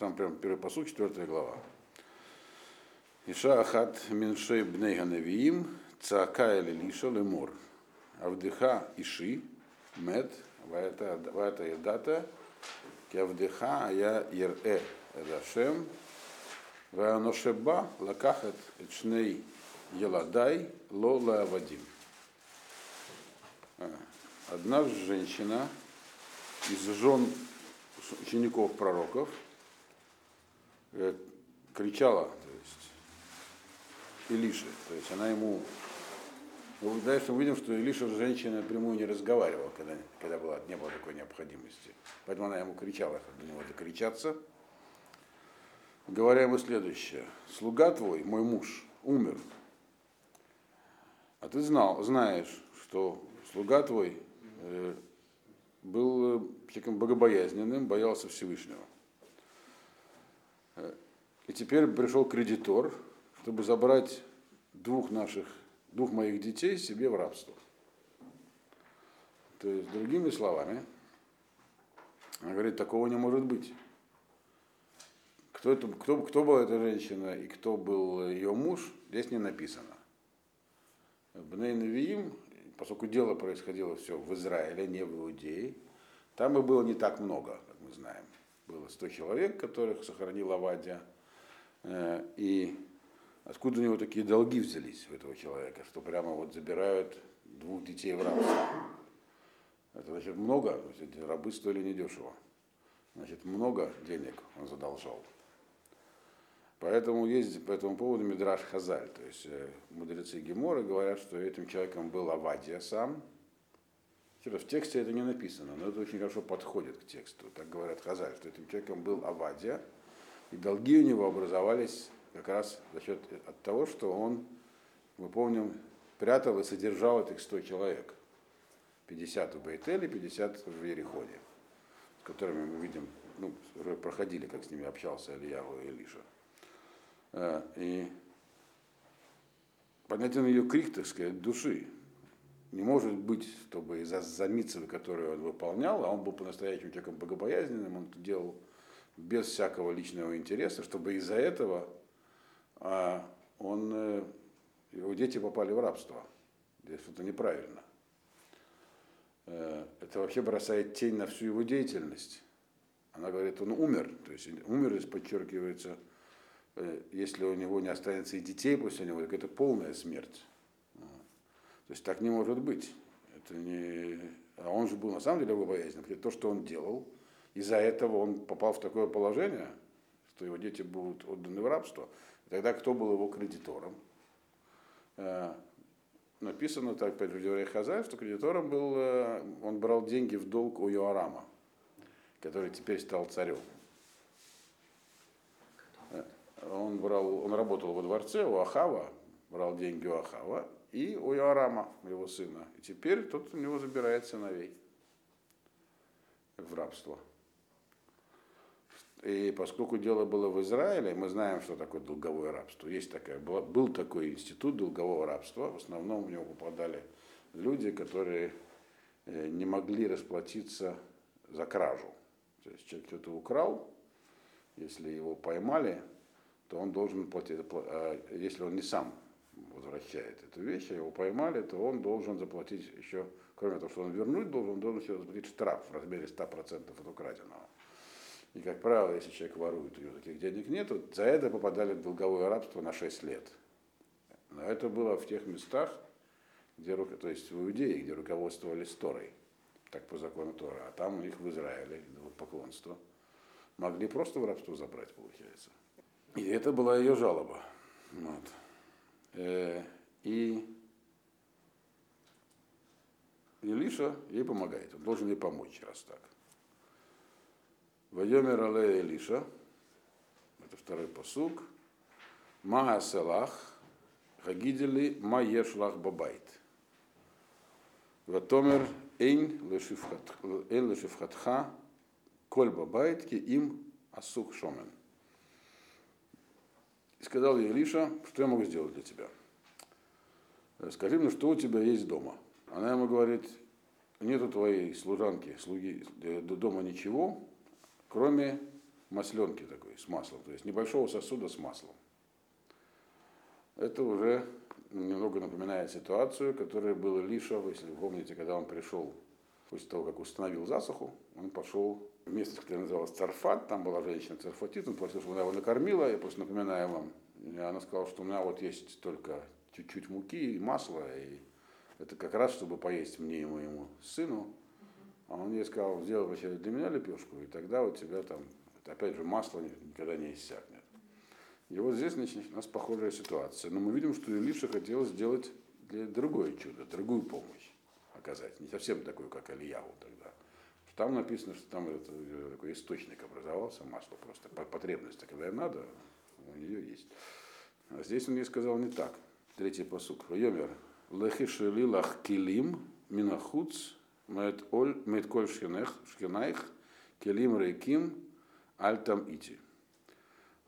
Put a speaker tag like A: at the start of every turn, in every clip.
A: сам прям первый посуд, четвертая глава. Иша Ахат Миншей Бней Ганавиим, Цаака Элилиша Лемур. Авдыха Иши, Мед, Ваята Едата, Кявдыха Ая Ерэ Эдашем, Вааношеба Лакахат Эчней Еладай Лола Авадим. Одна женщина из жен учеников пророков кричала, то есть Илише, то есть она ему ну, дальше мы видим, что Илиша с женщиной напрямую не разговаривал, когда, когда была, не было такой необходимости. Поэтому она ему кричала, чтобы до него докричаться. Говоря ему следующее. Слуга твой, мой муж, умер. А ты знал, знаешь, что слуга твой э, был человеком богобоязненным, боялся Всевышнего. И теперь пришел кредитор, чтобы забрать двух наших двух моих детей себе в рабство. То есть, другими словами, она говорит, такого не может быть. Кто, это, кто, кто была эта женщина и кто был ее муж, здесь не написано. Бней Навиим, поскольку дело происходило все в Израиле, не в Иудее, там и было не так много, как мы знаем. Было 100 человек, которых сохранил Авадия, э, и Откуда у него такие долги взялись у этого человека, что прямо вот забирают двух детей в рабство? Это значит много, значит, рабы стоили недешево. Значит, много денег он задолжал. Поэтому есть по этому поводу Мидраш Хазаль, то есть э, мудрецы Гемора говорят, что этим человеком был Авадия сам. В тексте это не написано, но это очень хорошо подходит к тексту. Так говорят Хазаль, что этим человеком был Авадия, и долги у него образовались как раз за счет от того, что он, мы помним, прятал и содержал этих 100 человек. 50 в Бейтеле, 50 в Ерехоне, с которыми мы видим, ну, уже проходили, как с ними общался Ильяву и Илиша. Э, и понятен ее крик, так сказать, души. Не может быть, чтобы из-за за митцвы, которые он выполнял, а он был по-настоящему человеком богобоязненным, он это делал без всякого личного интереса, чтобы из-за этого а он, э, его дети попали в рабство. Здесь что-то неправильно. Э, это вообще бросает тень на всю его деятельность. Она говорит, он умер. То есть умер, здесь подчеркивается, э, если у него не останется и детей после него, так это полная смерть. То есть так не может быть. Это не... А он же был на самом деле богобоязнен. То, что он делал, из-за этого он попал в такое положение, что его дети будут отданы в рабство. Тогда кто был его кредитором? Э, написано так, опять в Хазай, что кредитором был, э, он брал деньги в долг у Йоарама, который теперь стал царем. Э, он, брал, он работал во дворце у Ахава, брал деньги у Ахава и у Йоарама, его сына. И теперь тот у него забирает сыновей в рабство. И поскольку дело было в Израиле, мы знаем, что такое долговое рабство. Есть такая, был такой институт долгового рабства. В основном в него попадали люди, которые э, не могли расплатиться за кражу. То есть человек что-то украл, если его поймали, то он должен платить, а если он не сам возвращает эту вещь, а его поймали, то он должен заплатить еще, кроме того, что он вернуть должен, он должен еще заплатить штраф в размере 100% от украденного. И, как правило, если человек ворует, у него таких денег нет, за это попадали в долговое рабство на 6 лет. Но это было в тех местах, где, то есть в Иудее, где руководствовали Торой, так по закону Тора, а там у них в Израиле, поклонство, могли просто в рабство забрать, получается. И это была ее жалоба. Вот. Э, и Илиша ей помогает, он должен ей помочь, раз так. Вайомер Але Элиша, это второй посуг, Маа Селах, Хагидели Ма Ешлах Бабайт. Ватомер Эйн Лешифхатха, Коль Бабайт, Ки им Асух Шомен. И сказал ей Илиша, что я могу сделать для тебя? Скажи мне, что у тебя есть дома. Она ему говорит, нету твоей служанки, слуги, дома ничего, кроме масленки такой, с маслом, то есть небольшого сосуда с маслом. Это уже немного напоминает ситуацию, которая была Лиша, если вы помните, когда он пришел после того, как установил засуху, он пошел в место, которое называлось Царфат, там была женщина Царфатит, он просил, чтобы она его накормила, я просто напоминаю вам, она сказала, что у меня вот есть только чуть-чуть муки и масла, и это как раз, чтобы поесть мне и моему сыну. А он ей сказал, сделай вообще для меня лепешку, и тогда у тебя там, опять же, масло никогда не иссякнет. И вот здесь значит, у нас похожая ситуация. Но мы видим, что Илиша хотел сделать для другое чудо, другую помощь оказать. Не совсем такую, как Ильяву тогда. Там написано, что там это, такой источник образовался, масло просто по потребности, когда надо, у нее есть. А здесь он ей сказал не так. Третий посук. Йомер. Лехишели лах килим минахуц мет коль шхинайх келим рейким альтам ити.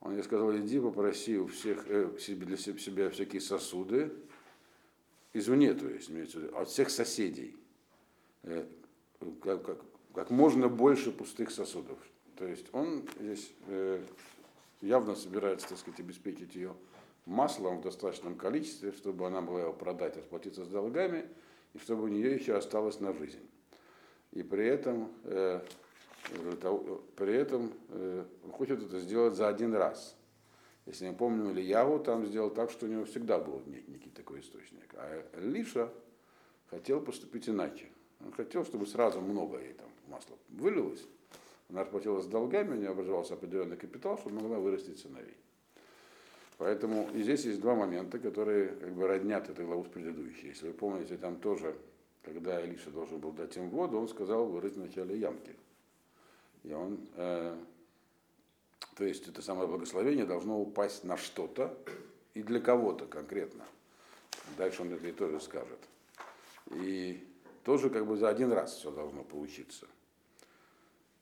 A: Он ей сказал, иди попроси у всех э, себе, для себя всякие сосуды, извне, то есть, от всех соседей, э, как, как, как можно больше пустых сосудов. То есть он здесь э, явно собирается, так сказать, обеспечить ее маслом в достаточном количестве, чтобы она могла его продать, расплатиться с долгами, и чтобы у нее еще осталось на жизнь. И при этом э, при этом э, он хочет это сделать за один раз. Если не помню, Ильяву там сделал так, что у него всегда был некий такой источник. А Лиша хотел поступить иначе. Он хотел, чтобы сразу много ей там масла вылилось. Она расплатилась с долгами, у нее образовался определенный капитал, чтобы могла вырастить сыновей. Поэтому и здесь есть два момента, которые как бы роднят эту главу с предыдущей. Если вы помните, там тоже, когда Илиша должен был дать им воду, он сказал вырыть вначале ямки. И он, э, то есть это самое благословение должно упасть на что-то и для кого-то конкретно. Дальше он это и тоже скажет. И тоже как бы за один раз все должно получиться.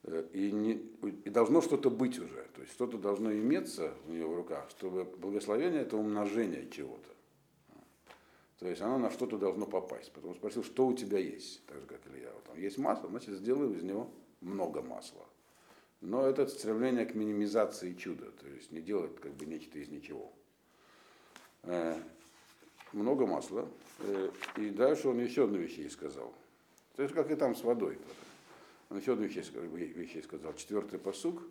A: Э, и, не, и должно что-то быть уже, то есть что-то должно иметься у нее в руках, чтобы благословение это умножение чего-то. То есть оно на что-то должно попасть. Потому что спросил, что у тебя есть, так же как Илья. Вот, там есть масло, значит сделай из него много масла. Но это стремление к минимизации чуда, то есть не делать как бы нечто из ничего. Э, много масла. Э, и дальше он еще одну вещь ей сказал. То есть как и там с водой. Он еще одну вещь, вещь ей сказал. Четвертый посук.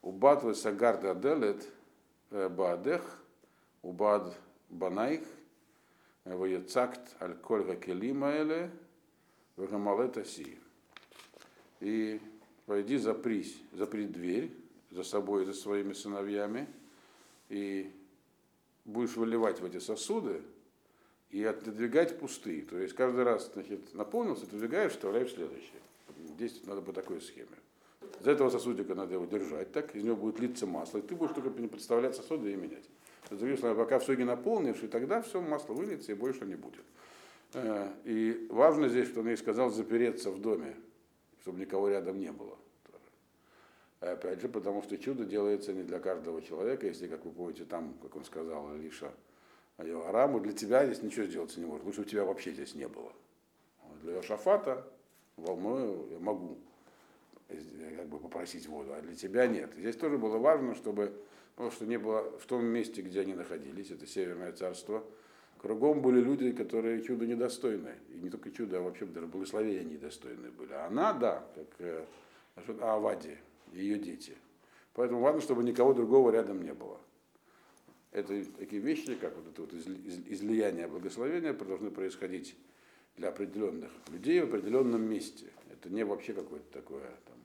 A: Убад весагарда делет э, баадех, убад банайх, воецакт аль коль гакелима эле, вегамалета си. И пойди запрись, запри дверь за собой и за своими сыновьями, и будешь выливать в эти сосуды и отодвигать пустые. То есть каждый раз значит, наполнился, отодвигаешь, вставляешь следующий. Здесь надо по такой схеме. За этого сосудика надо его держать, так из него будет литься масло, и ты будешь только подставлять сосуды и менять. Пока все не наполнишь, и тогда все масло выльется и больше не будет. Э, и важно здесь, что он ей сказал запереться в доме, чтобы никого рядом не было. Опять же, потому что чудо делается не для каждого человека, если, как вы помните, там, как он сказал, Алиша Араму, для тебя здесь ничего сделаться не может, лучше у тебя вообще здесь не было. Для Шафата волною я могу как бы попросить воду, а для тебя нет. Здесь тоже было важно, чтобы, потому что не было в том месте, где они находились, это Северное царство, кругом были люди, которые чудо недостойны. И не только чудо, а вообще даже благословения недостойны были. А она, да, как э, Авади, ее дети. Поэтому важно, чтобы никого другого рядом не было. Это такие вещи, как вот это вот излияние благословения, должны происходить для определенных людей в определенном месте. Это не вообще какое-то такое там,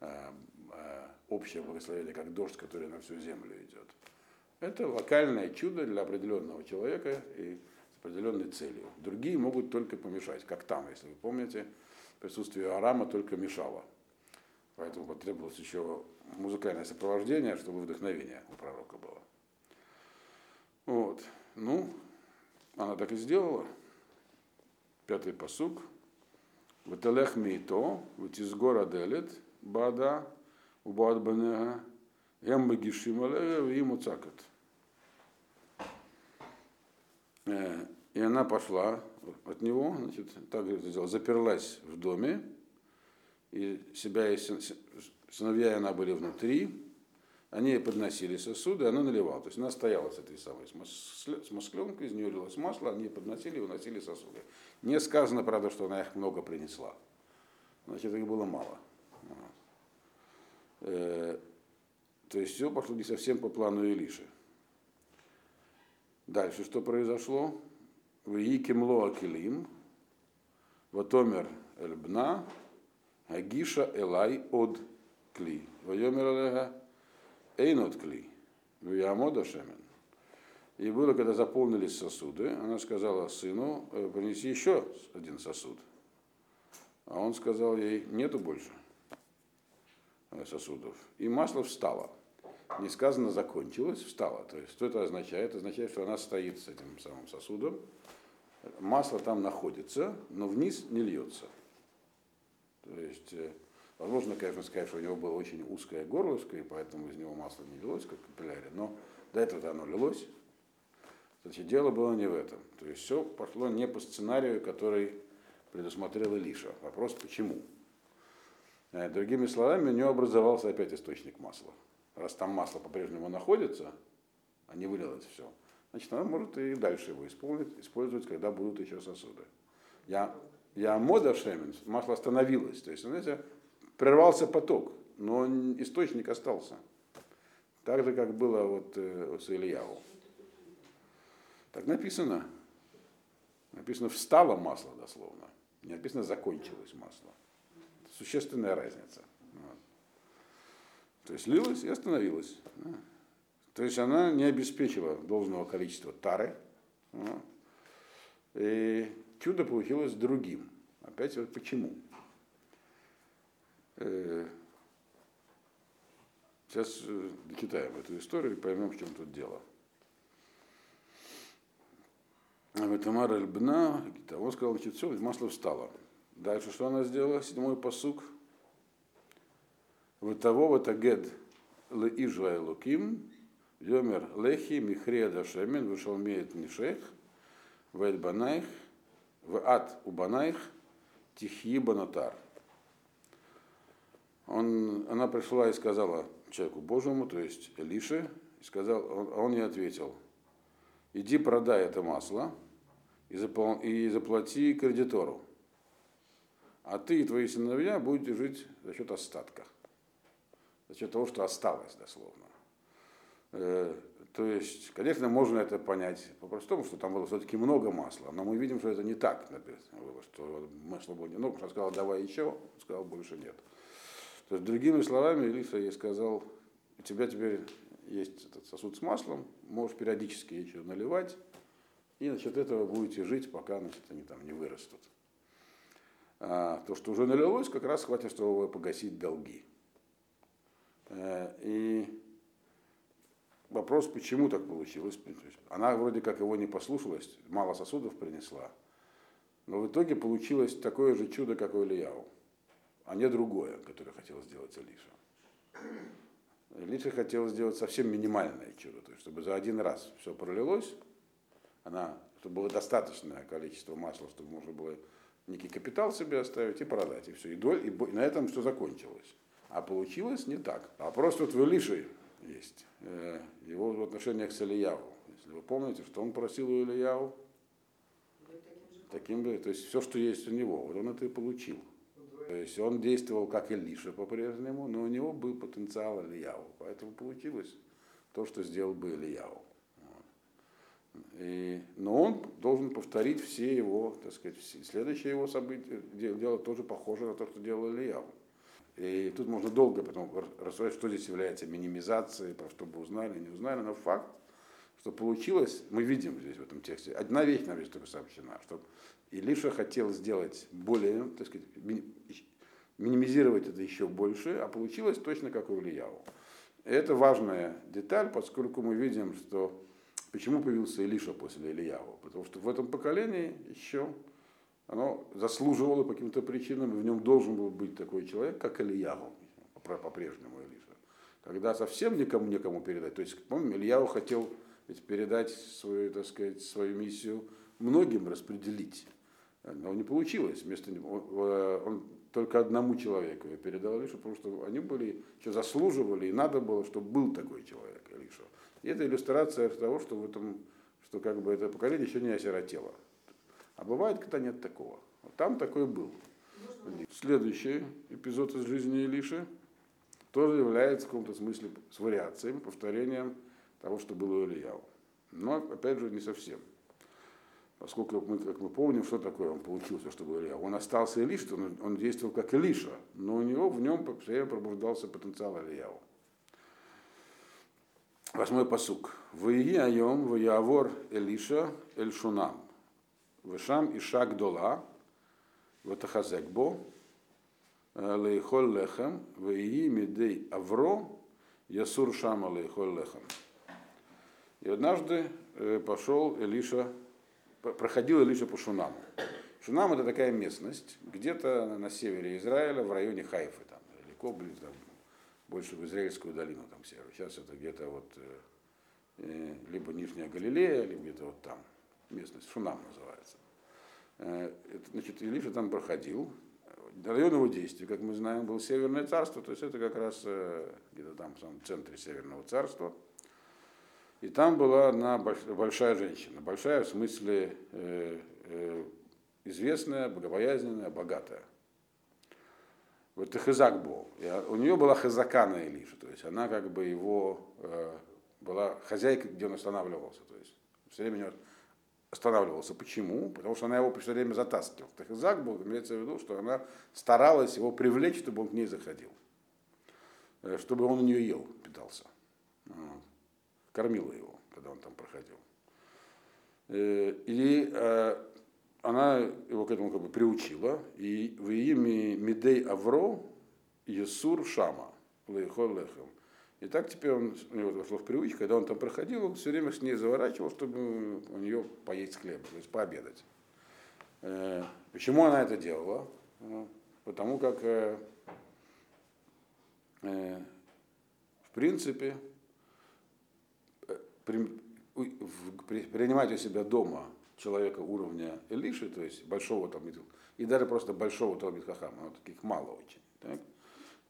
A: а, а, общее благословение, как дождь, который на всю землю идет. Это локальное чудо для определенного человека и с определенной целью. Другие могут только помешать, как там, если вы помните, присутствие Арама только мешало. Поэтому потребовалось еще музыкальное сопровождение, чтобы вдохновение у пророка было. Вот. Ну, она так и сделала. Пятый посук. Ваталех мито, ватизгора делет, бада, убад банега, ям багишим ему цакат. Э, и она пошла от него, значит, так сделала, заперлась в доме, и себя и сыновья и она были внутри, они подносили сосуды, она наливала. То есть она стояла с этой самой, с масленкой, из нее лилось масло, они подносили и выносили сосуды. Не сказано, правда, что она их много принесла. Значит, их было мало. Э, то есть все пошло не совсем по плану Илиши. Дальше что произошло? В Икимло Акилим, Ватомер Эльбна, Агиша Элай от Кли. Вайомер Элега Эйнот Кли. Виамода Шемен. И было, когда заполнились сосуды, она сказала сыну, «Э, принеси еще один сосуд. А он сказал ей, нету больше сосудов. И масло встало не сказано закончилось, встала. То есть что это означает? Это означает, что она стоит с этим самым сосудом, масло там находится, но вниз не льется. То есть, э, возможно, конечно, сказать, что у него было очень узкое горлышко, и поэтому из него масло не лилось, как в капилляре, но до этого оно лилось. Значит, дело было не в этом. То есть все пошло не по сценарию, который предусмотрел Илиша. Вопрос почему? Э, другими словами, у него образовался опять источник масла раз там масло по-прежнему находится, а не вылилось все, значит, она может и дальше его использовать, использовать когда будут еще сосуды. Я, я мода шемен, масло остановилось, то есть, знаете, прервался поток, но источник остался. Так же, как было вот э, с Ильяву. Так написано. Написано встало масло дословно. Не написано закончилось масло. Существенная разница. То есть лилась и остановилась. То есть она не обеспечила должного количества тары. И чудо получилось другим. Опять вот почему. Э, сейчас э, дочитаем эту историю и поймем, в чем тут дело. Тамара Эльбна, он сказал, значит, все, масло встало. Дальше что она сделала? Седьмой посук – того вот агед ле Ижва Луким, Йомер Лехи, Михрея Дашемен, вышел меет Нишех, Вэль Банайх, в ад у Банайх, Тихи Банатар. Он, она пришла и сказала человеку Божьему, то есть Элише, и сказал, он, а он ей ответил, иди продай это масло и, запол, и заплати кредитору, а ты и твои сыновья будете жить за счет остатка за счет того, что осталось дословно. Э, то есть, конечно, можно это понять по-простому, что там было все-таки много масла, но мы видим, что это не так написано было, что масла было немного, что сказал, давай еще, он сказал, больше нет. То есть, другими словами, Илиса ей сказал, у тебя теперь есть этот сосуд с маслом, можешь периодически еще наливать, и насчет этого будете жить, пока значит, они там не вырастут. А то, что уже налилось, как раз хватит, чтобы погасить долги. Э, и вопрос, почему так получилось. Она вроде как его не послушалась, мало сосудов принесла. Но в итоге получилось такое же чудо, как у Ильяу, а не другое, которое хотел сделать Илиша. Илиша хотел сделать совсем минимальное чудо, то есть чтобы за один раз все пролилось, она, чтобы было достаточное количество масла, чтобы можно было некий капитал себе оставить и продать, и все. И, доль, и на этом все закончилось. А получилось не так. Вопрос тут в Илише есть. Э, его в отношениях с Ильяву. Если вы помните, что он просил у Ильяву, таким же, то есть все, что есть у него, вот он это и получил. То есть он действовал как Илиша по-прежнему, но у него был потенциал Ильяву. Поэтому получилось то, что сделал бы Ильяву. И, но он должен повторить все его, так сказать, все, следующее его событие, дело тоже похоже на то, что делал Ильяву. И тут можно долго потом рассуждать, что здесь является минимизацией, про что бы узнали, не узнали, но факт, что получилось, мы видим здесь в этом тексте. Одна вещь нам здесь только сообщена, что Илиша хотел сделать более, так сказать, минимизировать это еще больше, а получилось точно как у Ильяу. Это важная деталь, поскольку мы видим, что почему появился Илиша после Ильяу. Потому что в этом поколении еще оно заслуживало по каким-то причинам, и в нем должен был быть такой человек, как Ильяву, по-прежнему Илиша. Когда совсем никому некому передать, то есть, помним, Ильяву хотел ведь передать свою, так сказать, свою миссию многим распределить. Но не получилось. Вместо него, он только одному человеку передал Илишу, потому что они были, что заслуживали, и надо было, чтобы был такой человек, Илиша. Это иллюстрация того, что в этом, что как бы это поколение еще не осиротело. А бывает, когда нет такого. Вот там такой был. Следующий эпизод из жизни Илиши тоже является в каком-то смысле с вариацией, повторением того, что было у Ильяу. Но, опять же, не совсем. Поскольку мы, как мы помним, что такое он получился, что был Илья. Он остался Илиш, он, он действовал как Илиша, но у него в нем постоянно пробуждался потенциал Ильяу. Восьмой посук. Ваиги айом ваявор Элиша эль шунам. Вышам иша гдола, ватахазекбо, лейхол лехем, ваиги мидей авро, ясур шама лейхол лехем. И однажды пошел Элиша проходил Илиша по Шунаму. Шунам это такая местность, где-то на севере Израиля, в районе Хайфы, там, далеко, блин, там, больше в Израильскую долину, там, северо. Сейчас это где-то вот, э, либо Нижняя Галилея, либо где-то вот там, местность, Шунам называется. Э, это, значит, Илиша там проходил. Район его действия, как мы знаем, был Северное царство, то есть это как раз э, где-то там в самом центре Северного царства – и там была одна большая женщина. Большая в смысле э, э, известная, богобоязненная, богатая. Вот это Хизак был. И у нее была хазака на Илише, то есть она как бы его э, была хозяйкой, где он останавливался. То есть все время останавливался. Почему? Потому что она его все время затаскивала. Хизак был, имеется в виду, что она старалась его привлечь, чтобы он к ней заходил. Э, чтобы он у нее ел, питался. Вот кормила его, когда он там проходил. Э, и э, она его к этому как бы приучила, и в имя Медей Авро Есур Шама, Лейхол Лехем. И так теперь он, у него вошло в привычку, когда он там проходил, он все время с ней заворачивал, чтобы у нее поесть хлеба, то есть пообедать. Э, почему она это делала? Потому как, в принципе, принимать у себя дома человека уровня Элиши, то есть большого там, и даже просто большого Талмит Хахама, но таких мало очень. Так?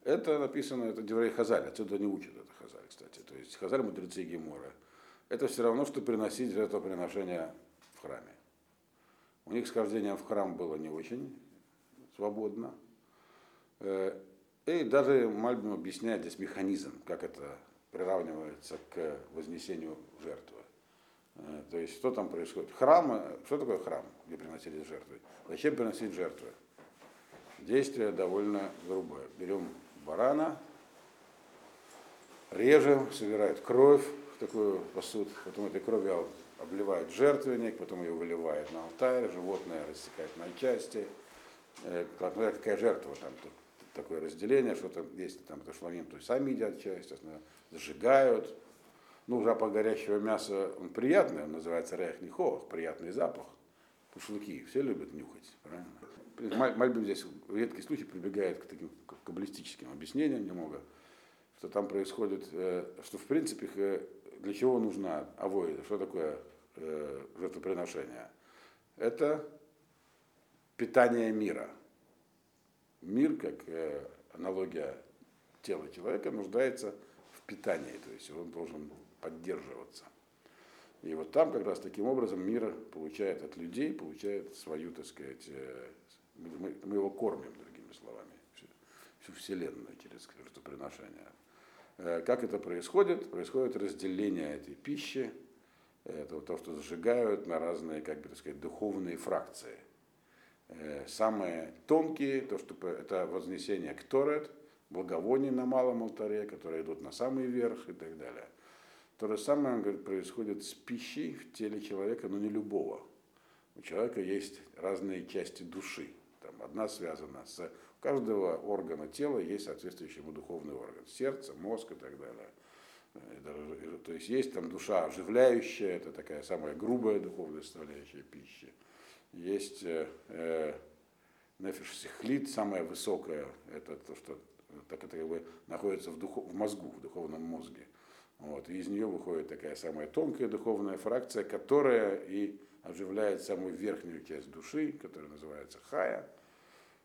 A: Это написано, это Деврей Хазаль, отсюда не учат это Хазаль, кстати. То есть Хазаль мудрецы Гемора. Это все равно, что приносить жертвоприношение в храме. У них схождение в храм было не очень свободно. Э, и даже Мальбим объясняет здесь механизм, как это приравнивается к вознесению жертвы. Э, то есть что там происходит? Храм, э, что такое храм, где приносили жертвы? Зачем приносить жертвы? Действие довольно грубое. Берем барана, режем, собирают кровь в такую посуд, потом этой кровью обливают жертвенник, потом ее выливают на алтарь, животное рассекает на части. Э, какая жертва там, тут такое разделение, что там есть там ташламим, то есть сами едят часть, зажигают. Ну, запах горящего мяса, он приятный, он называется рех нихох, приятный запах. Пушлыки, все любят нюхать, правильно? Мальбим здесь в редкий случай прибегает к таким каббалистическим объяснениям немного, что там происходит, э, что в принципе э, для чего нужна авоида, что такое э, жертвоприношение? Это питание мира. Мир, как аналогия тела человека, нуждается питании, то есть он должен поддерживаться. И вот там как раз таким образом мир получает от людей, получает свою, так сказать, э, мы, мы его кормим, другими словами, всю, всю Вселенную через жертвоприношение. Э, как это происходит? Происходит разделение этой пищи, это то, что зажигают на разные, как бы так сказать, духовные фракции. Э, самые тонкие, то, что это вознесение к Торет, благовоний на малом алтаре, которые идут на самый верх и так далее. То же самое он говорит, происходит с пищей в теле человека, но не любого. У человека есть разные части души. Там одна связана с... У каждого органа тела есть соответствующий ему духовный орган. Сердце, мозг и так далее. То есть есть там душа оживляющая, это такая самая грубая духовная составляющая пищи. Есть э, э нефиш сихлит, самая высокая, это то, что так это как бы находится в, духов, в мозгу, в духовном мозге. Вот, и из нее выходит такая самая тонкая духовная фракция, которая и оживляет самую верхнюю часть души, которая называется хая.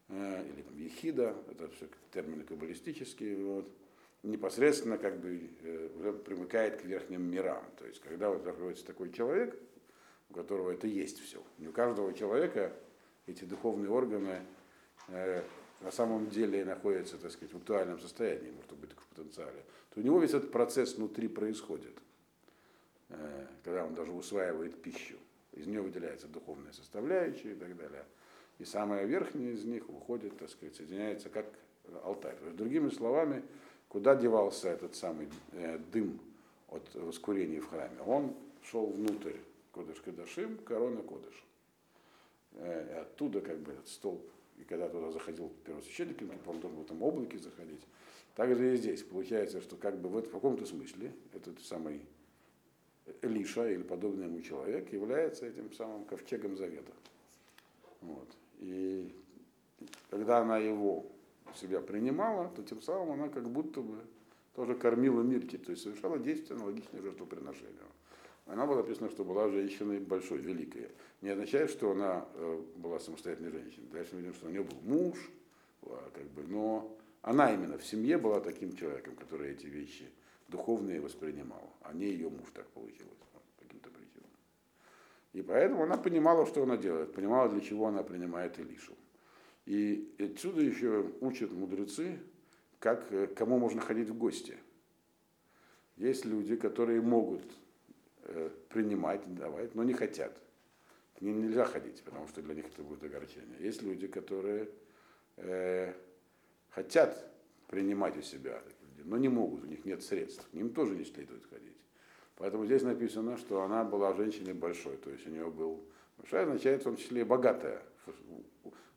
A: э, или там ехида, это все термины каббалистические, вот, непосредственно как бы э, уже примыкает к верхним мирам. То есть когда вот находится такой человек, у которого это есть все. Не у каждого человека эти духовные органы э, на самом деле находятся, так сказать, в актуальном состоянии, может быть, в потенциале, то у него весь этот процесс внутри происходит, э, когда он даже усваивает пищу. Из нее выделяется духовная составляющая и так далее. И самая верхняя из них выходит, так сказать, соединяется как алтарь. То есть, другими словами, куда девался этот самый э, дым от воскурения в храме? Он шел внутрь Кодыш Кадашим, корона Кодыш. Э, и оттуда как бы этот столб, и когда туда заходил первосвященник, он должен в этом облаке заходить. Также и здесь получается, что как бы в каком-то смысле этот самый Элиша или подобный ему человек является этим самым ковчегом завета. Вот. И когда она его себя принимала, то тем самым она как будто бы тоже кормила мирки, то есть совершала действие аналогичное жертвоприношению. Она была написана, что была женщиной большой, великой. Не означает, что она э, была самостоятельной женщиной. Дальше мы видим, что у нее был муж, как бы, но она именно в семье была таким человеком, который эти вещи духовные воспринимал, а не ее муж так получилось по каким-то причинам. И поэтому она понимала, что она делает, понимала, для чего она принимает Илишу. И отсюда еще учат мудрецы, как, э, кому можно ходить в гости. Есть люди, которые могут э, принимать, давать, но не хотят. К ним нельзя ходить, потому что для них это будет огорчение. Есть люди, которые э, хотят принимать у себя, но не могут, у них нет средств. К ним тоже не следует ходить. Поэтому здесь написано, что она была женщиной большой, то есть у нее был большая означает в том числе и богатая.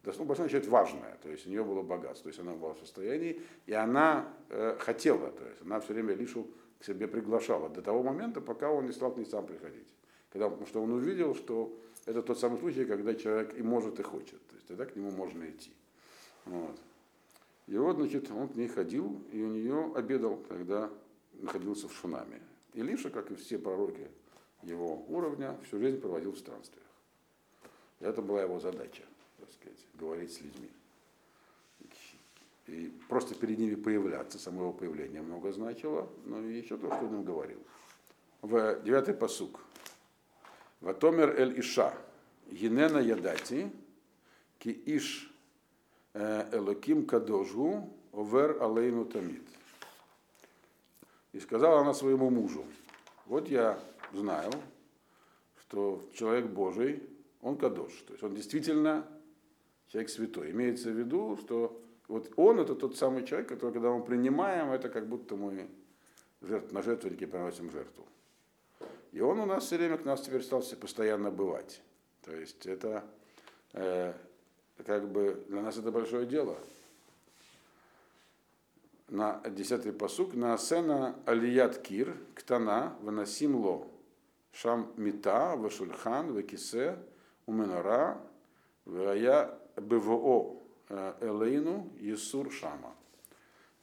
A: Большая означает важная, то есть у нее было богатство, то есть она была в состоянии, и она э, хотела, то есть она все время Лишу к себе приглашала до того момента, пока он не стал к ней сам приходить. Когда, потому что он увидел, что это тот самый случай, когда человек и может, и хочет. То есть тогда к нему можно идти. Вот. И вот, значит, он к ней ходил, и у нее обедал, когда находился в Шунаме. И Лиша, как и все пророки его уровня, всю жизнь проводил в странствиях. И это была его задача, так сказать, говорить с людьми. И просто перед ними появляться, само его появление много значило, но и еще то, что он им говорил. В девятый посук. Ватомер эль Иша, Енена ядати, ки иш элоким кадожу, овер алейну тамид. И сказала она своему мужу, вот я знаю, что человек Божий, он кадош, то есть он действительно человек святой. Имеется в виду, что вот он это тот самый человек, который, когда мы принимаем, это как будто мы жертв, на жертвеннике приносим жертву. И он у нас все время к нас теперь стал постоянно бывать. То есть это э, как бы для нас это большое дело. На десятый посук на сцена Алият Кир, Ктана, Ванасим Ло, Шам Мита, Вашульхан, Векисе, Уменора, Вая БВО э, Элейну Есур Шама.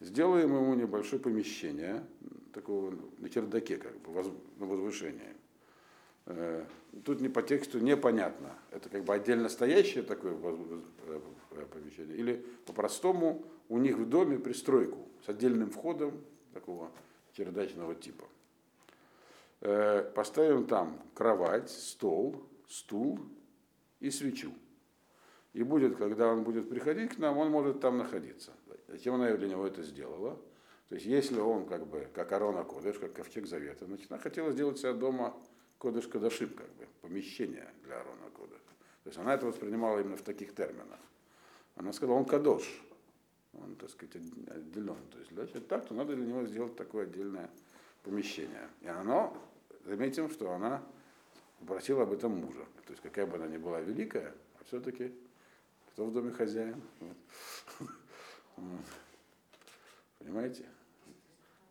A: Сделаем ему небольшое помещение, такого на чердаке, как бы, на возвышении. Э, тут не по тексту непонятно, это как бы отдельно стоящее такое э, помещение, или по-простому у них в доме пристройку с отдельным входом такого чердачного типа. Поставим там кровать, стол, стул и свечу. И будет, когда он будет приходить к нам, он может там находиться. Зачем она для него это сделала? То есть если он как бы, как Арона Кодыш, как ковчег Завета, значит, она хотела сделать себе дома Кодыш Кадашим, как бы, помещение для Арона Кодыш. То есть она это воспринимала именно в таких терминах. Она сказала, он Кадош, он, так сказать, отделен. То есть, значит, так, то надо для него сделать такое отдельное помещение. И оно, заметим, что она попросила об этом мужа. То есть, какая бы она ни была великая, а все-таки кто в доме хозяин? Понимаете?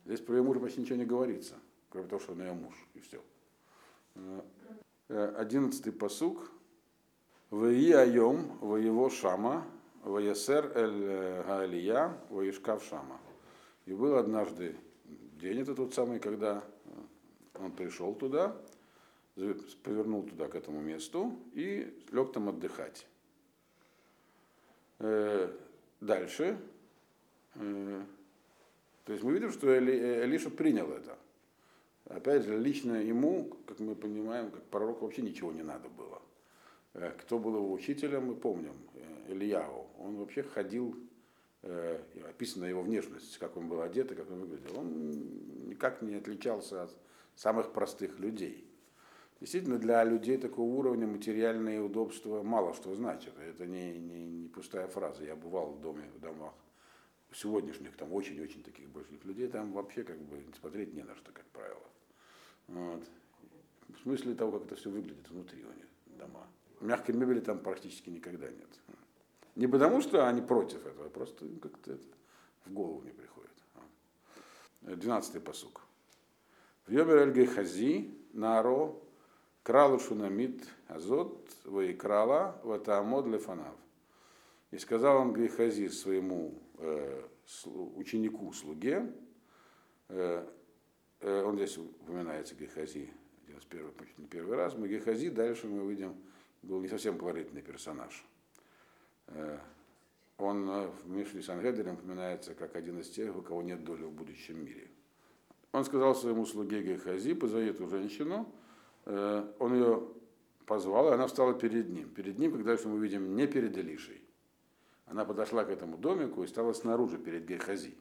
A: Здесь про ее мужа почти ничего не говорится, кроме того, что он ее муж, и все. Э, одиннадцатый посук. Ваи айом, воево шама, воесер эль гаалия, воишкав шама. И был однажды день, это тот самый, когда он пришел туда, повернул туда, к этому месту, и лег там отдыхать. Э, дальше. Э, то есть мы видим, что Эли, Элиша принял это. Опять же, лично ему, как мы понимаем, как пророку вообще ничего не надо было. Э, кто был его учителем, мы помним, Ильяу. Он вообще ходил, описана его внешность, как он был одет и как он выглядел. Он никак не отличался от самых простых людей. Действительно, для людей такого уровня материальные удобства мало что значит. Это не, не, не пустая фраза. Я бывал в доме, в домах сегодняшних, там очень-очень таких больших людей, там вообще как бы смотреть не на что, как правило. Вот. В смысле того, как это все выглядит внутри у них дома. Мягкой мебели там практически никогда нет. Не потому, что они против этого, просто как-то это в голову не приходит. Двенадцатый посук. В Эльгей Хази, Наро, Кралу Шунамид Азот, Ваикрала, Ватаамод Лефанав. И сказал он Гейхази своему э, ученику, слуге, э, э, он здесь упоминается первых, почти не первый раз, мы Гейхази, дальше мы увидим, был не совсем положительный персонаж. Он в Мишле Сангедрем упоминается как один из тех, у кого нет доли в будущем мире. Он сказал своему слуге Гейхази, позови эту женщину, он ее позвал, и она встала перед ним. Перед ним, когда мы видим, не перед Илишей. Она подошла к этому домику и стала снаружи, перед Гейхази.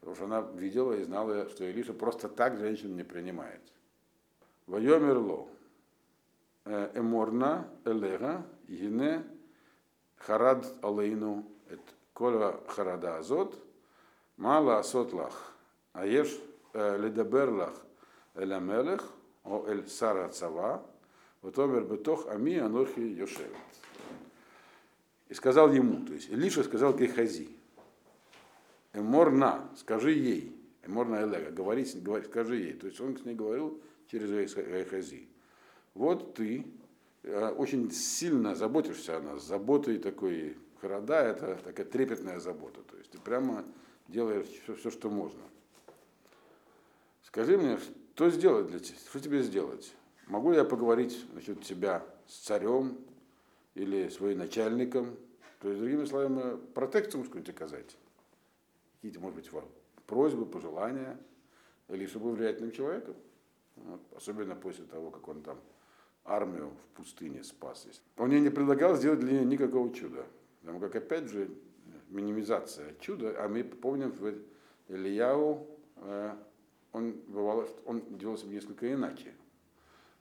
A: Потому что она видела и знала, что Илиша просто так женщин не принимает. Вайомерло. «Э, эморна элега гине харад алейну эт кола харада азот мала асот лах аеш э, ледабер лах эламелех о эль сара цава, вот омер бетох ами анохи. И сказал ему, то есть Илиша сказал Гехази, Эморна, скажи ей, Эморна Элега, говори, говори, скажи ей. То есть он с ней говорил через Гехази. Вот ты э, очень сильно заботишься о нас, заботой такой, хорода, это такая трепетная забота. То есть ты прямо делаешь все, все что можно. Скажи мне, что сделать для тебя? Что тебе сделать? Могу я поговорить насчет тебя с царем или с начальником? То есть, другими словами, протекцию может оказать. Какие-то, может быть, просьбы, пожелания, или чтобы влиятельным человеком. Вот. Особенно после того, как он там армию в пустыне спас. Он ей не предлагал сделать для нее никакого чуда. Потому как, опять же, минимизация чуда, а мы помним в Ильяу э, он, бывало, он делался несколько иначе.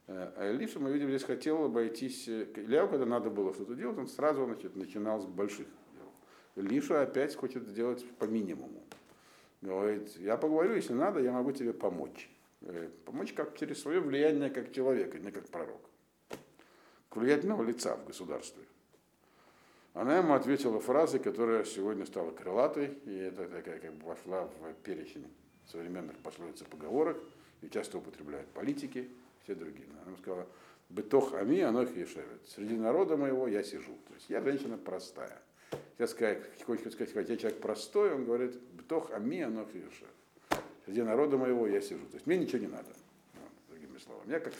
A: Э, а Илиша, мы видим, здесь хотел обойтись, э, Ильяу, когда надо было что-то делать, он сразу значит, начинал с больших дел. Илиша опять хочет сделать по минимуму. Говорит, я поговорю, если надо, я могу тебе помочь. Э, помочь как через свое влияние как человека, не как пророк. К влиятельного лица в государстве. Она ему ответила фразой, которая сегодня стала крылатой, и это такая как бы вошла в перечень современных пословиц и поговорок, и часто употребляют политики, все другие. Она сказала, бытох ами, анох ешевет. Среди народа моего я сижу. То есть я женщина простая. Я сказать, хочет сказать, я человек простой, он говорит, бытох ами, анох ешевет. Среди народа моего я сижу. То есть мне ничего не надо. Вот, другими словами. Я как,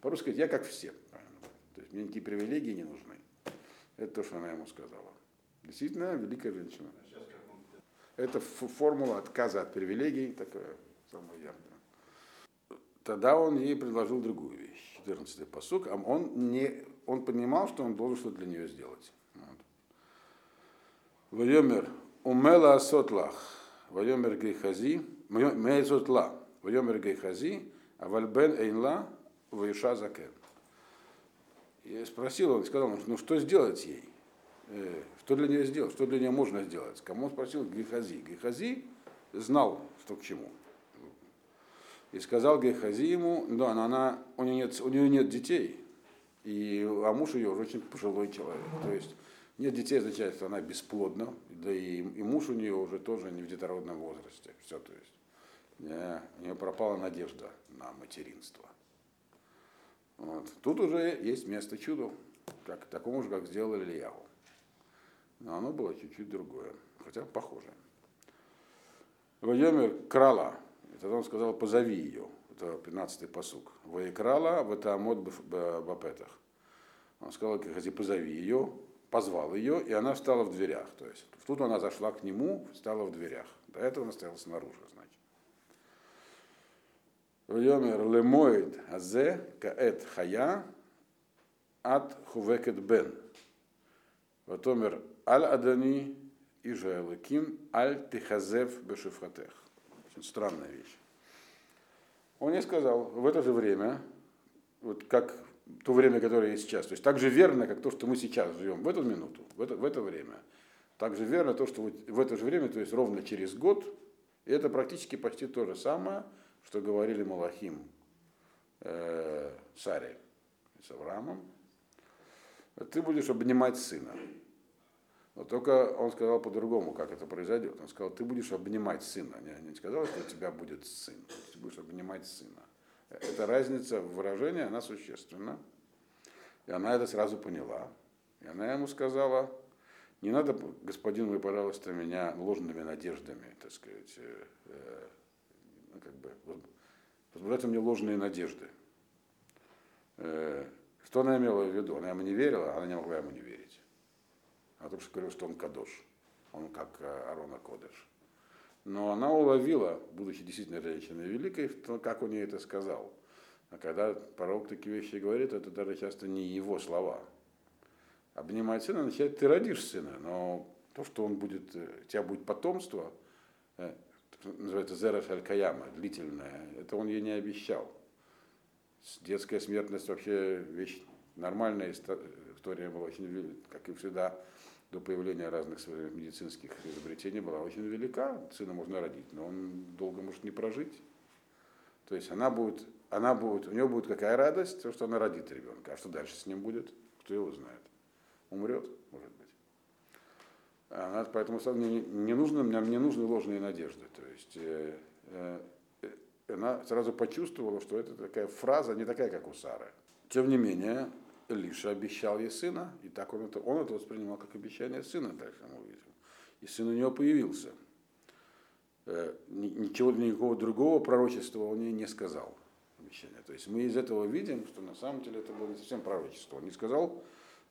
A: по-русски сказать, я как все. То есть мне никакие привилегии не нужны. Это то, что она ему сказала. Действительно, великая женщина. Это формула отказа от привилегий, такая самая яркая. Тогда он ей предложил другую вещь, 14-й посук. А он, не, он понимал, что он должен что-то для нее сделать. Вайомер умела сотлах, вайомер гейхази, мейзотла, вайомер гейхази, а вальбен эйнла, вайша закен. Я спросил, он сказал, ну что сделать ей? Э, что для нее сделать, что для нее можно сделать. Кому он спросил Гехази. Гехази знал, что к чему. И сказал Гехази ему, да, но она, у, нее нет, у нее нет детей, и, а муж ее уже очень пожилой человек. То есть нет детей означает, что она бесплодна, да и, и муж у нее уже тоже не в детородном возрасте. Все, то есть не, у нее пропала надежда на материнство. Вот. Тут уже есть место чуду, как, такому же, как сделал Ильяу но оно было чуть-чуть другое, хотя похожее. Вайомер крала, тогда он сказал, позови ее, это 15-й посук. Ваикрала в это амод бапетах. Он сказал, ходи, позови ее, позвал ее, и она встала в дверях. То есть тут она зашла к нему, встала в дверях. До этого она стояла снаружи, значит. Вьомер лемоид азе каэт хая ат хувекет бен. Ватомер аль адани и Ким аль тихазев бешифатех. Очень странная вещь. Он ей сказал, в это же время, вот как то время, которое есть сейчас, то есть так же верно, как то, что мы сейчас живем в эту минуту, в это, в это время, так же верно то, что в это же время, то есть ровно через год, и это практически почти то же самое, что говорили Малахим э, Саре с Авраамом, ты будешь обнимать сына. Но только он сказал по-другому, как это произойдет. Он сказал, ты будешь обнимать сына. Не, не сказал, что у тебя будет сын. Ты будешь обнимать сына. Эта разница в выражении, она существенна. И она это сразу поняла. И она ему сказала, не надо, господин, вы, пожалуйста, меня ложными надеждами, так сказать, э, э, ну, как бы, возбуждайте мне ложные надежды. Э, что она имела в виду? Она ему не верила, она не могла ему не верить. Она только что говорила, что он кадош, он как э, Арона Кодыш. Но она уловила, будучи действительно женщиной великой, как он ей это сказал. А когда пророк такие вещи говорит, это даже часто не его слова. Обнимать сына означает, ты родишь сына, но то, что он будет, э, у тебя будет потомство, э, называется зера шалькаяма, длительное, это он ей не обещал. Детская смертность вообще вещь нормальная история была очень, как и всегда, до появления разных медицинских изобретений была очень велика. Сына можно родить, но он долго может не прожить. То есть она будет, она будет, у нее будет какая радость, то, что она родит ребенка. А что дальше с ним будет, кто его знает. Умрет, может быть. Она, поэтому не, не, нужно, нам не нужны ложные надежды. То есть э, э, она сразу почувствовала, что это такая фраза, не такая, как у Сары. Тем не менее, Лиша обещал ей сына, и так он это, он это воспринимал как обещание сына, дальше мы увидим. И сын у него появился. Э, ничего, никакого другого пророчества он ей не сказал. Обещание. То есть мы из этого видим, что на самом деле это было не совсем пророчество. Он не сказал,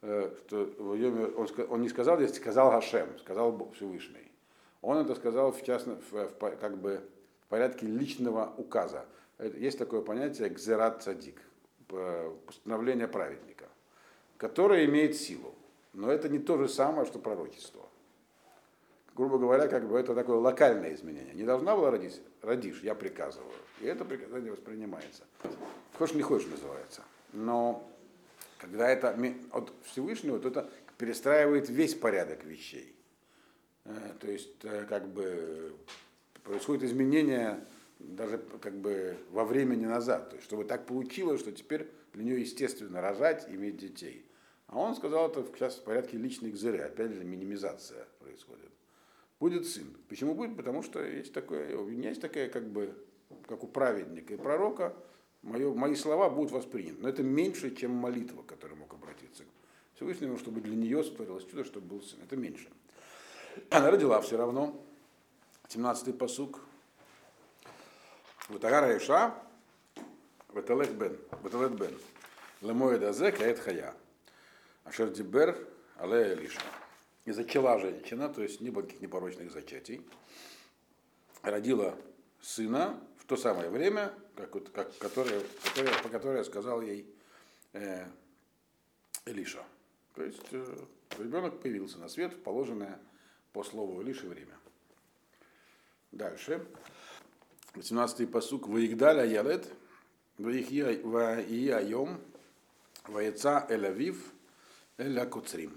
A: э, что он, он не сказал, если сказал Гашем, сказал Всевышний. Он это сказал в частно, в, в, как бы в порядке личного указа. Есть такое понятие «гзерат цадик», постановление праведника которое имеет силу. Но это не то же самое, что пророчество. Грубо говоря, как бы это такое локальное изменение. Не должна была родить, родишь, я приказываю. И это приказание воспринимается. Хочешь, не хочешь, называется. Но когда это от Всевышнего, то это перестраивает весь порядок вещей. Э, то есть, э, как бы, происходит изменение даже как бы во времени назад. То есть, чтобы так получилось, что теперь для нее естественно рожать, иметь детей. А он сказал, это сейчас в порядке личной гзыры, опять же, минимизация происходит. Будет сын. Почему будет? Потому что есть такое, у меня есть такая, как бы, как у праведника и пророка, мое, мои слова будут восприняты. Но это меньше, чем молитва, к которой мог обратиться Всевышнему, чтобы для нее сотворилось чудо, чтобы был сын. Это меньше. Она родила все равно. 17-й посук. Ватагара Иша, Ваталет Бен. Ваталет Бен. Ламоэда Зе, Каэт Хая. Ашердибер Алея Лиша. И зачала женщина, то есть не было никаких непорочных зачатий, родила сына в то самое время, как, вот, как, которое, которое, по которое сказал ей э, Элиша. То есть э, ребенок появился на свет в положенное по слову Элиши время. Дальше. 18-й посук. Ваигдаля ялет, ваихия йом, ваеца элавив, Эля Куцрим.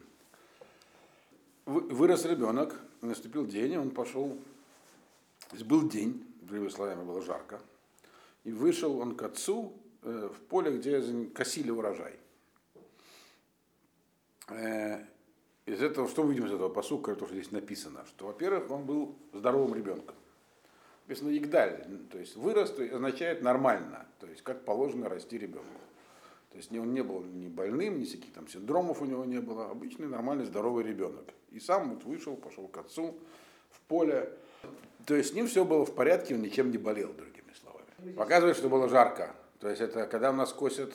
A: Вырос ребенок, наступил день, он пошел, то есть был день, другими словами, было жарко, и вышел он к отцу э, в поле, где косили урожай. Э, из этого, что мы видим из этого посука, то, что здесь написано, что, во-первых, он был здоровым ребенком. Написано Игдаль, то есть вырос то означает нормально, то есть как положено расти ребенку. То есть он не был ни больным, ни всяких там синдромов у него не было. Обычный нормальный здоровый ребенок. И сам вот вышел, пошел к отцу в поле. То есть с ним все было в порядке, он ничем не болел, другими словами. Показывает, что было жарко. То есть это когда у нас косят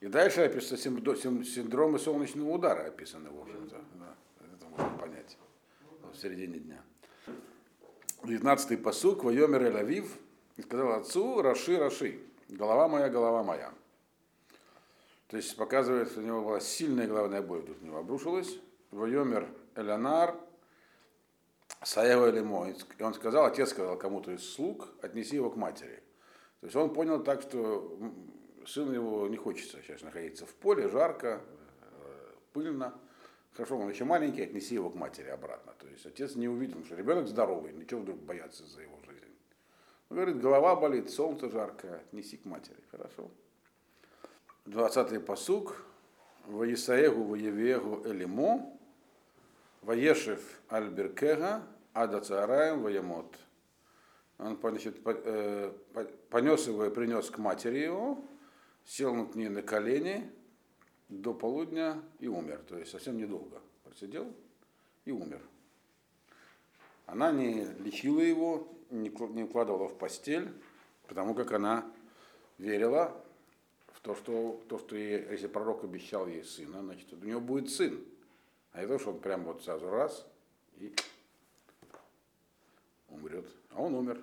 A: И дальше описано синдромы солнечного удара описаны, в общем-то. Да, это можно понять в середине дня. 19-й посук, Вайомер Эль Авив, и сказал отцу, Раши, Раши, голова моя, голова моя. То есть показывает, что у него была сильная головная боль, тут у него обрушилась. Вайомер Элянар, Саева Элимо. И он сказал, отец сказал кому-то из слуг, отнеси его к матери. То есть он понял так, что сыну его не хочется сейчас находиться в поле, жарко, э, пыльно. Хорошо, он еще маленький, отнеси его к матери обратно. То есть отец не увидел, что ребенок здоровый, ничего вдруг бояться за его жизнь. Он говорит, голова болит, солнце жарко, отнеси к матери. Хорошо. 20-й посук. Ваисаегу воевегу элимо, Ваешев альберкега, ада цараем ваемот. Он значит, э, понес его и принес к матери его, сел над ней на колени до полудня и умер. То есть совсем недолго просидел и умер. Она не лечила его, не укладывала в постель, потому как она верила то, что, то, что если пророк обещал ей сына, значит, у него будет сын. А это что он прям вот сразу раз и умрет. А он умер.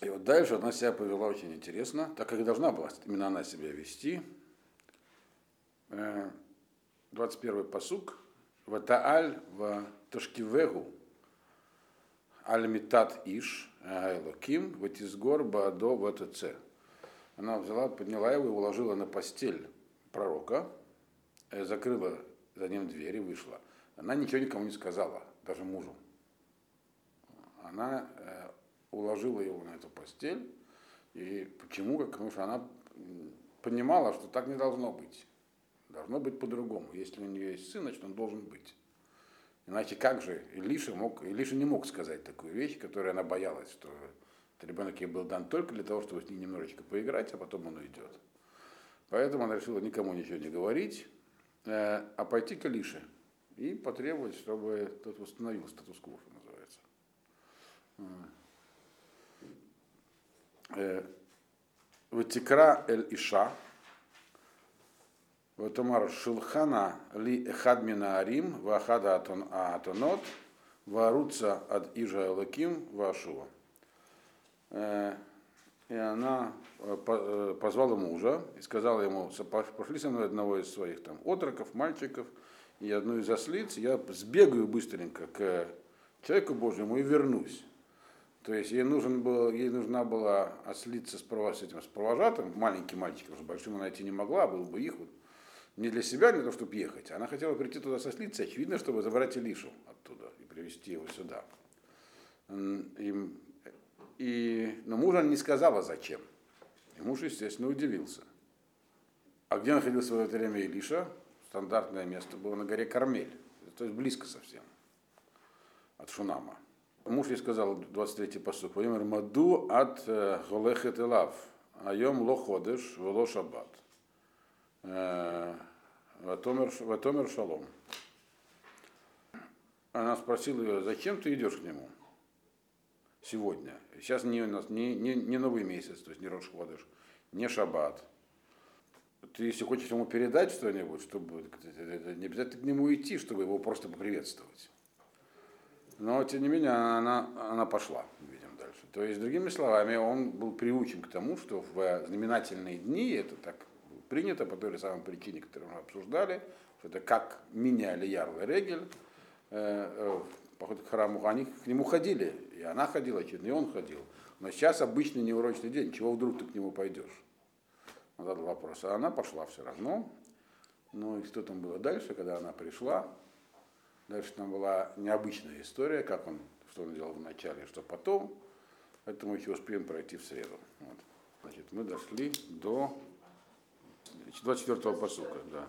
A: И вот дальше она себя повела очень интересно, так как и должна была именно она себя вести. 21 э, посук. Ватааль в Ташкивегу Аль-Митат Иш Айлаким Ватизгор Баадо ВТЦ. Она взяла, подняла его и уложила на постель пророка, э, закрыла за ним дверь и вышла. Она ничего никому не сказала, даже мужу. Она э, уложила его на эту постель. И почему? Потому что она понимала, что так не должно быть. Должно быть по-другому. Если у нее есть сын, значит он должен быть. Иначе как же Илиша мог, Илиша не мог сказать такую вещь, которую она боялась, что ребенок ей был дан только для того, чтобы с ней немножечко поиграть, а потом он уйдет. Поэтому она решила никому ничего не говорить, э, а пойти к Илише и потребовать, чтобы тот восстановил статус-кво, что называется. Э, Ватикра эль Иша, Ватамар Шилхана ли Эхадмина Арим, Вахада Атонот, Варуца от Ижа Элаким, Вашува. Э, и она э, позвала мужа и сказала ему, пошли со мной одного из своих там отроков, мальчиков, и одну из ослиц, я сбегаю быстренько к человеку Божьему и вернусь. То есть ей, нужен был, ей нужна была ослиться с, с этим с провожатым, маленький мальчик, потому что большим она найти не могла, был бы их вот, не для себя, не то, чтобы ехать. Она хотела прийти туда сослиться, очевидно, чтобы забрать Илишу оттуда и привезти его сюда. И, и, но мужа не сказала, зачем. И муж, естественно, удивился. А где находился в это время Илиша? Стандартное место было на горе Кармель, то есть близко совсем от Шунама. Муж ей сказал, 23-й посуд, Ваймер Маду от э, Голехет Элав, Айом Ло Вело Шаббат. Э, Ватомер Шалом. Она спросила ее, зачем ты идешь к нему сегодня? Сейчас не у нас не, не, не новый месяц, то есть не Рош Ходеш, не Шаббат. Ты, если хочешь ему передать что-нибудь, чтобы не обязательно к нему идти, чтобы его просто поприветствовать. Но, тем не менее, она, она пошла, видим дальше. То есть, другими словами, он был приучен к тому, что в знаменательные дни, это так принято по той же самой причине, которую мы обсуждали, что это как меняли Ярл и Регель, э, э, поход к храму, они к нему ходили, и она ходила, и он ходил. Но сейчас обычный неурочный день, чего вдруг ты к нему пойдешь? Он задал вопрос. А она пошла все равно. Ну и что там было дальше, когда она пришла? Дальше там была необычная история, как он, что он делал вначале, что потом. Это мы еще успеем пройти в среду. Вот. Значит, мы дошли до 24-го посука, да.